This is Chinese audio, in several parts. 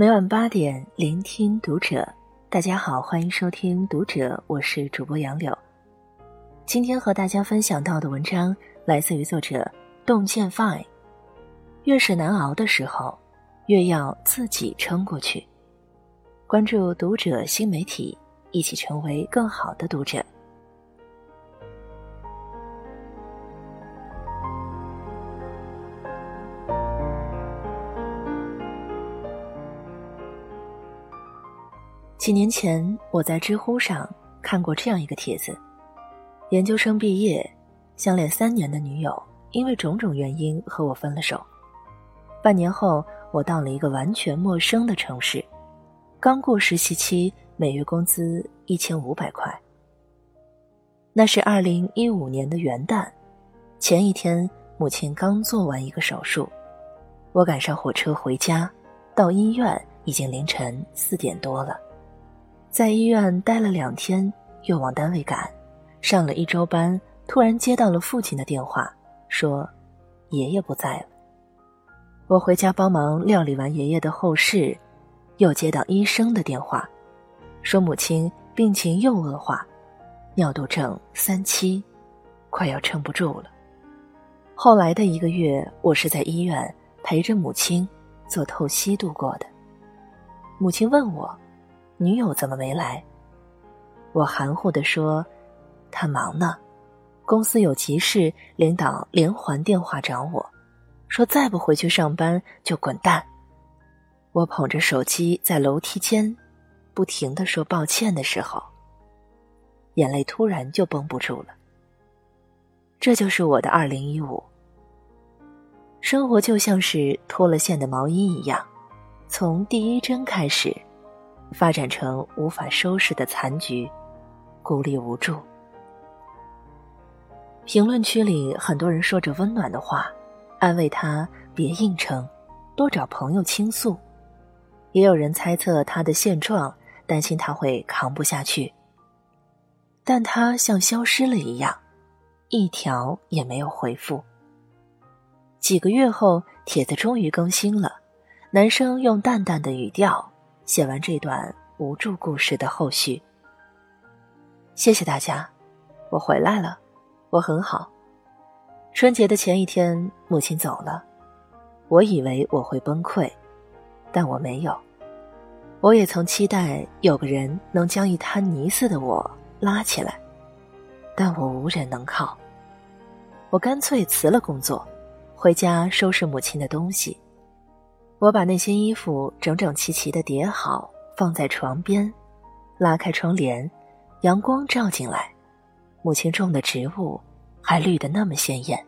每晚八点，聆听读者。大家好，欢迎收听《读者》，我是主播杨柳。今天和大家分享到的文章来自于作者洞见 Fine。越是难熬的时候，越要自己撑过去。关注《读者》新媒体，一起成为更好的读者。几年前，我在知乎上看过这样一个帖子：研究生毕业，相恋三年的女友因为种种原因和我分了手。半年后，我到了一个完全陌生的城市，刚过实习期，每月工资一千五百块。那是二零一五年的元旦，前一天母亲刚做完一个手术，我赶上火车回家，到医院已经凌晨四点多了。在医院待了两天，又往单位赶，上了一周班，突然接到了父亲的电话，说爷爷不在了。我回家帮忙料理完爷爷的后事，又接到医生的电话，说母亲病情又恶化，尿毒症三期，快要撑不住了。后来的一个月，我是在医院陪着母亲做透析度过的。母亲问我。女友怎么没来？我含糊的说：“她忙呢，公司有急事，领导连环电话找我，说再不回去上班就滚蛋。”我捧着手机在楼梯间，不停的说抱歉的时候，眼泪突然就绷不住了。这就是我的二零一五，生活就像是脱了线的毛衣一样，从第一针开始。发展成无法收拾的残局，孤立无助。评论区里很多人说着温暖的话，安慰他别硬撑，多找朋友倾诉。也有人猜测他的现状，担心他会扛不下去。但他像消失了一样，一条也没有回复。几个月后，帖子终于更新了，男生用淡淡的语调。写完这段无助故事的后续，谢谢大家，我回来了，我很好。春节的前一天，母亲走了，我以为我会崩溃，但我没有。我也曾期待有个人能将一滩泥似的我拉起来，但我无人能靠。我干脆辞了工作，回家收拾母亲的东西。我把那些衣服整整齐齐的叠好，放在床边，拉开窗帘，阳光照进来，母亲种的植物还绿得那么鲜艳。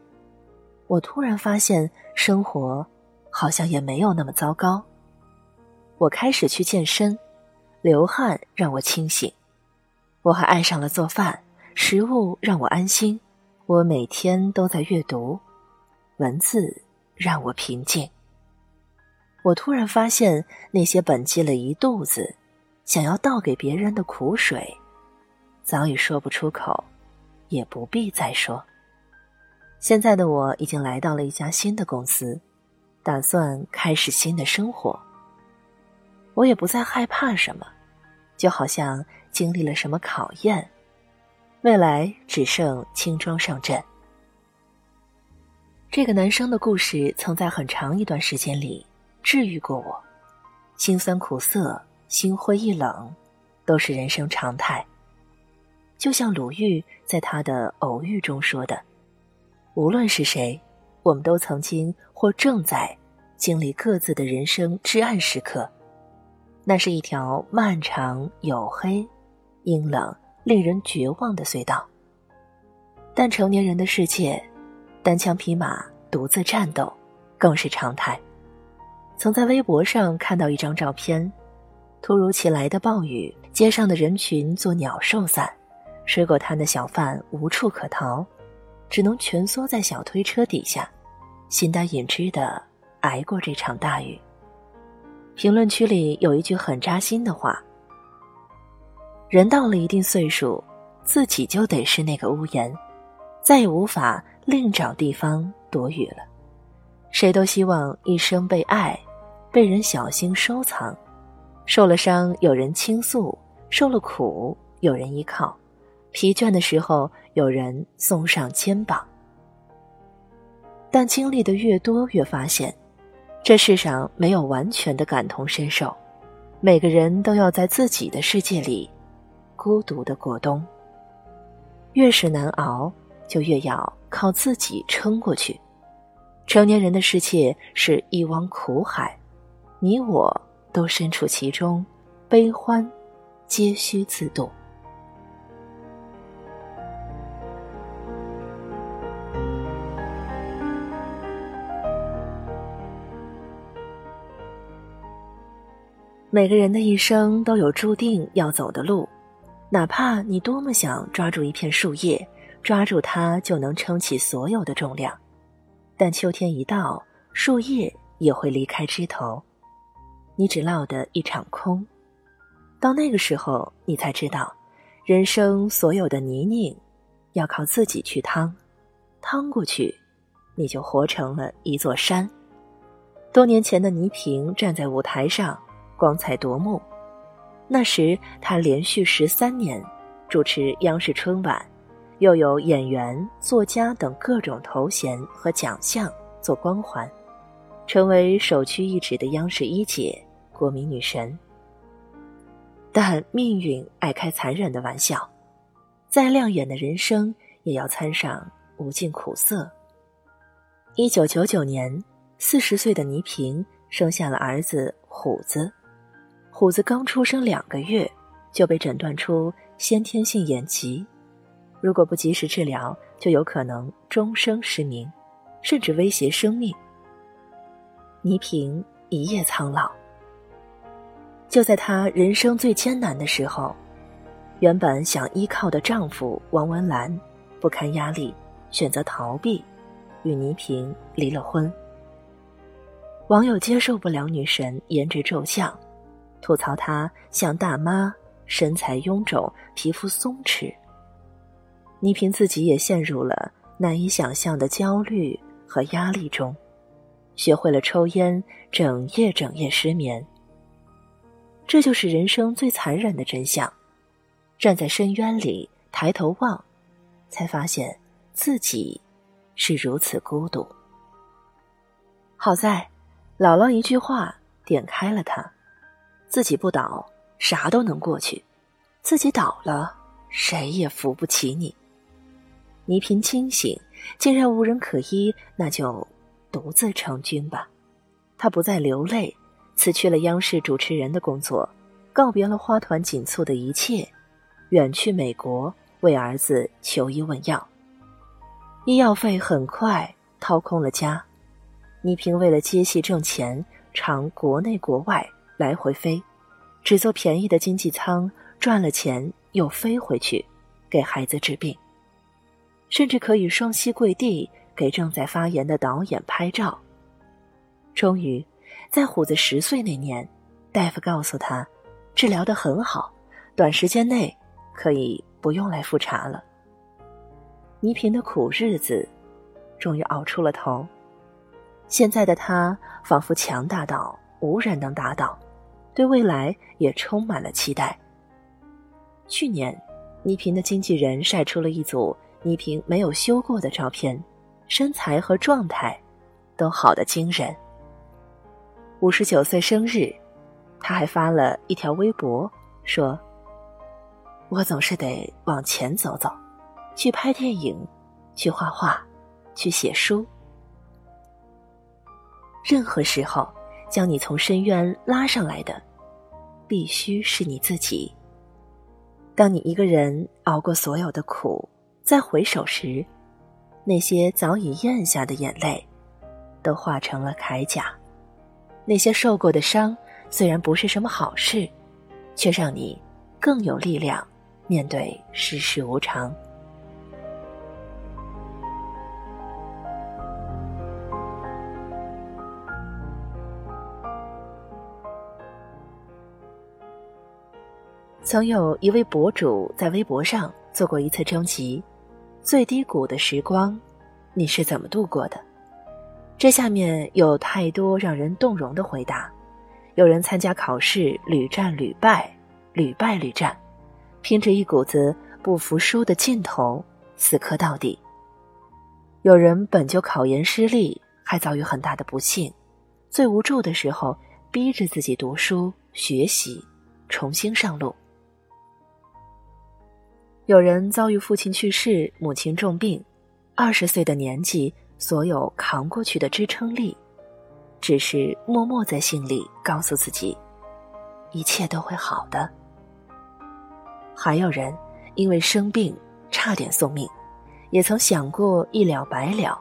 我突然发现，生活好像也没有那么糟糕。我开始去健身，流汗让我清醒。我还爱上了做饭，食物让我安心。我每天都在阅读，文字让我平静。我突然发现，那些本积了一肚子想要倒给别人的苦水，早已说不出口，也不必再说。现在的我已经来到了一家新的公司，打算开始新的生活。我也不再害怕什么，就好像经历了什么考验，未来只剩轻装上阵。这个男生的故事，曾在很长一段时间里。治愈过我，辛酸苦涩、心灰意冷，都是人生常态。就像鲁豫在他的《偶遇》中说的：“无论是谁，我们都曾经或正在经历各自的人生至暗时刻。那是一条漫长、黝黑、阴冷、令人绝望的隧道。但成年人的世界，单枪匹马、独自战斗，更是常态。”曾在微博上看到一张照片，突如其来的暴雨，街上的人群作鸟兽散，水果摊的小贩无处可逃，只能蜷缩在小推车底下，心胆隐之的挨过这场大雨。评论区里有一句很扎心的话：“人到了一定岁数，自己就得是那个屋檐，再也无法另找地方躲雨了。谁都希望一生被爱。”被人小心收藏；受了伤，有人倾诉；受了苦，有人依靠；疲倦的时候，有人送上肩膀。但经历的越多，越发现，这世上没有完全的感同身受，每个人都要在自己的世界里孤独的过冬。越是难熬，就越要靠自己撑过去。成年人的世界是一汪苦海，你我都身处其中，悲欢皆需自度。每个人的一生都有注定要走的路，哪怕你多么想抓住一片树叶，抓住它就能撑起所有的重量，但秋天一到，树叶也会离开枝头，你只落得一场空。到那个时候，你才知道，人生所有的泥泞，要靠自己去趟，趟过去，你就活成了一座山。多年前的倪萍站在舞台上。光彩夺目。那时，她连续十三年主持央视春晚，又有演员、作家等各种头衔和奖项做光环，成为首屈一指的央视一姐、国民女神。但命运爱开残忍的玩笑，再亮眼的人生也要掺上无尽苦涩。一九九九年，四十岁的倪萍生下了儿子虎子。虎子刚出生两个月，就被诊断出先天性眼疾，如果不及时治疗，就有可能终生失明，甚至威胁生命。倪萍一夜苍老。就在她人生最艰难的时候，原本想依靠的丈夫王文澜不堪压力，选择逃避，与倪萍离了婚。网友接受不了女神颜值骤降。吐槽她像大妈，身材臃肿，皮肤松弛。倪萍自己也陷入了难以想象的焦虑和压力中，学会了抽烟，整夜整夜失眠。这就是人生最残忍的真相。站在深渊里抬头望，才发现自己是如此孤独。好在，姥姥一句话点开了他。自己不倒，啥都能过去；自己倒了，谁也扶不起你。倪萍清醒，既然无人可依，那就独自成军吧。他不再流泪，辞去了央视主持人的工作，告别了花团锦簇的一切，远去美国为儿子求医问药。医药费很快掏空了家，倪萍为了接戏挣钱，常国内国外。来回飞，只坐便宜的经济舱，赚了钱又飞回去，给孩子治病。甚至可以双膝跪地给正在发言的导演拍照。终于，在虎子十岁那年，大夫告诉他，治疗的很好，短时间内可以不用来复查了。倪萍的苦日子，终于熬出了头。现在的他仿佛强大到无人能打倒。对未来也充满了期待。去年，倪萍的经纪人晒出了一组倪萍没有修过的照片，身材和状态都好的惊人。五十九岁生日，他还发了一条微博，说：“我总是得往前走走，去拍电影，去画画，去写书。任何时候。”将你从深渊拉上来的，必须是你自己。当你一个人熬过所有的苦，再回首时，那些早已咽下的眼泪，都化成了铠甲。那些受过的伤，虽然不是什么好事，却让你更有力量面对世事无常。曾有一位博主在微博上做过一次征集：最低谷的时光，你是怎么度过的？这下面有太多让人动容的回答，有人参加考试屡战屡败，屡败屡战，凭着一股子不服输的劲头死磕到底。有人本就考研失利，还遭遇很大的不幸，最无助的时候，逼着自己读书学习，重新上路。有人遭遇父亲去世，母亲重病，二十岁的年纪，所有扛过去的支撑力，只是默默在心里告诉自己，一切都会好的。还有人因为生病差点送命，也曾想过一了百了，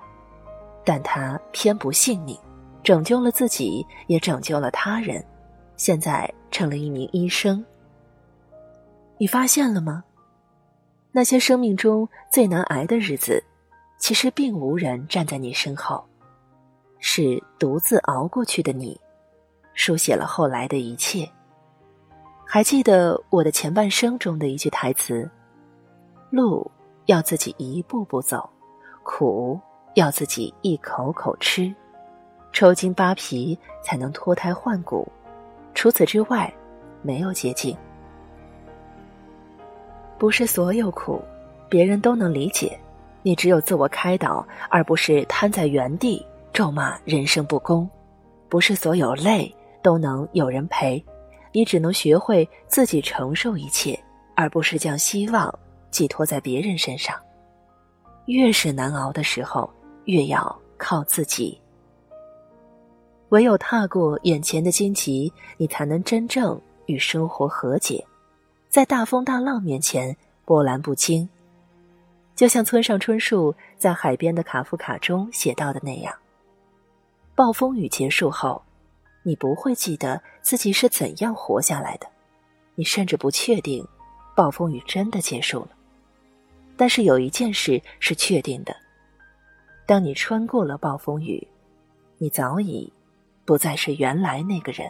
但他偏不信命，拯救了自己，也拯救了他人，现在成了一名医生。你发现了吗？那些生命中最难挨的日子，其实并无人站在你身后，是独自熬过去的你，书写了后来的一切。还记得我的前半生中的一句台词：“路要自己一步步走，苦要自己一口口吃，抽筋扒皮才能脱胎换骨，除此之外，没有捷径。”不是所有苦，别人都能理解，你只有自我开导，而不是瘫在原地咒骂人生不公；不是所有累都能有人陪，你只能学会自己承受一切，而不是将希望寄托在别人身上。越是难熬的时候，越要靠自己。唯有踏过眼前的荆棘，你才能真正与生活和解。在大风大浪面前波澜不惊，就像村上春树在《海边的卡夫卡》中写到的那样：暴风雨结束后，你不会记得自己是怎样活下来的，你甚至不确定暴风雨真的结束了。但是有一件事是确定的：当你穿过了暴风雨，你早已不再是原来那个人。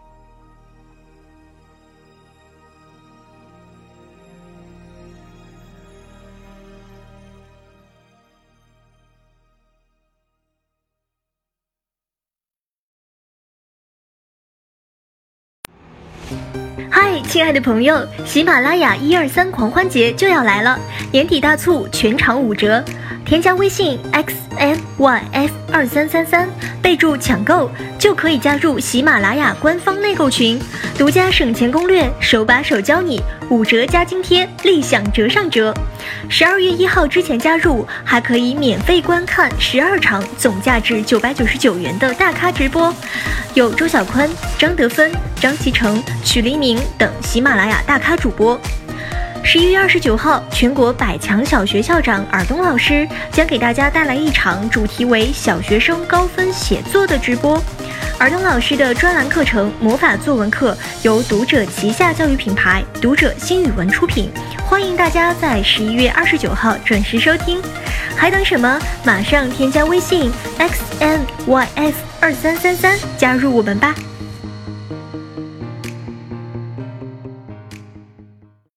亲爱的朋友，喜马拉雅一二三狂欢节就要来了，年底大促，全场五折。添加微信 x m y f 二三三三，备注抢购，就可以加入喜马拉雅官方内购群，独家省钱攻略，手把手教你，五折加津贴，立享折上折。十二月一号之前加入，还可以免费观看十二场总价值九百九十九元的大咖直播，有周小宽、张德芬、张其成、曲黎明等喜马拉雅大咖主播。十一月二十九号，全国百强小学校长尔东老师将给大家带来一场主题为“小学生高分写作”的直播。尔东老师的专栏课程《魔法作文课》由读者旗下教育品牌读者新语文出品，欢迎大家在十一月二十九号准时收听。还等什么？马上添加微信 x n y f 二三三三，加入我们吧！